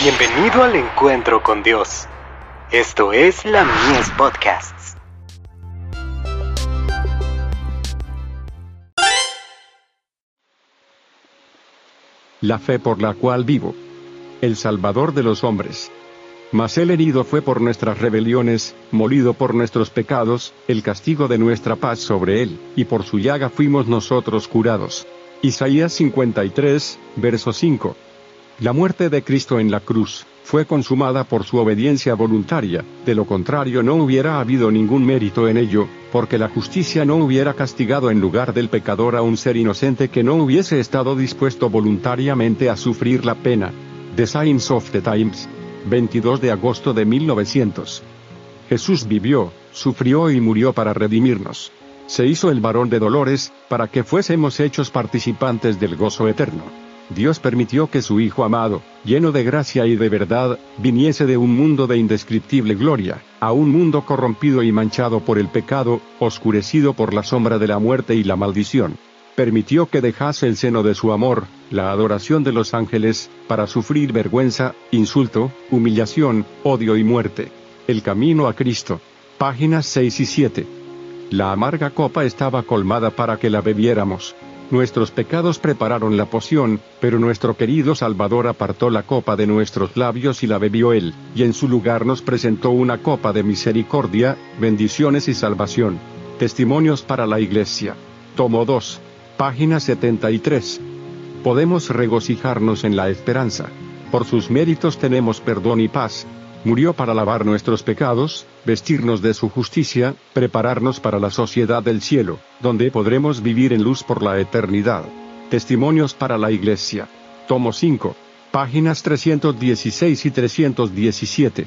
Bienvenido al encuentro con Dios. Esto es la Mies Podcasts. La fe por la cual vivo. El Salvador de los hombres. Mas el herido fue por nuestras rebeliones, molido por nuestros pecados, el castigo de nuestra paz sobre él, y por su llaga fuimos nosotros curados. Isaías 53, verso 5. La muerte de Cristo en la cruz fue consumada por su obediencia voluntaria, de lo contrario no hubiera habido ningún mérito en ello, porque la justicia no hubiera castigado en lugar del pecador a un ser inocente que no hubiese estado dispuesto voluntariamente a sufrir la pena. The Signs of the Times, 22 de agosto de 1900. Jesús vivió, sufrió y murió para redimirnos. Se hizo el varón de dolores, para que fuésemos hechos participantes del gozo eterno. Dios permitió que su Hijo amado, lleno de gracia y de verdad, viniese de un mundo de indescriptible gloria, a un mundo corrompido y manchado por el pecado, oscurecido por la sombra de la muerte y la maldición. Permitió que dejase el seno de su amor, la adoración de los ángeles, para sufrir vergüenza, insulto, humillación, odio y muerte. El camino a Cristo. Páginas 6 y 7. La amarga copa estaba colmada para que la bebiéramos. Nuestros pecados prepararon la poción, pero nuestro querido Salvador apartó la copa de nuestros labios y la bebió él, y en su lugar nos presentó una copa de misericordia, bendiciones y salvación. Testimonios para la Iglesia. Tomo 2. Página 73. Podemos regocijarnos en la esperanza. Por sus méritos tenemos perdón y paz, murió para lavar nuestros pecados, vestirnos de su justicia, prepararnos para la sociedad del cielo, donde podremos vivir en luz por la eternidad. Testimonios para la Iglesia. Tomo 5. Páginas 316 y 317.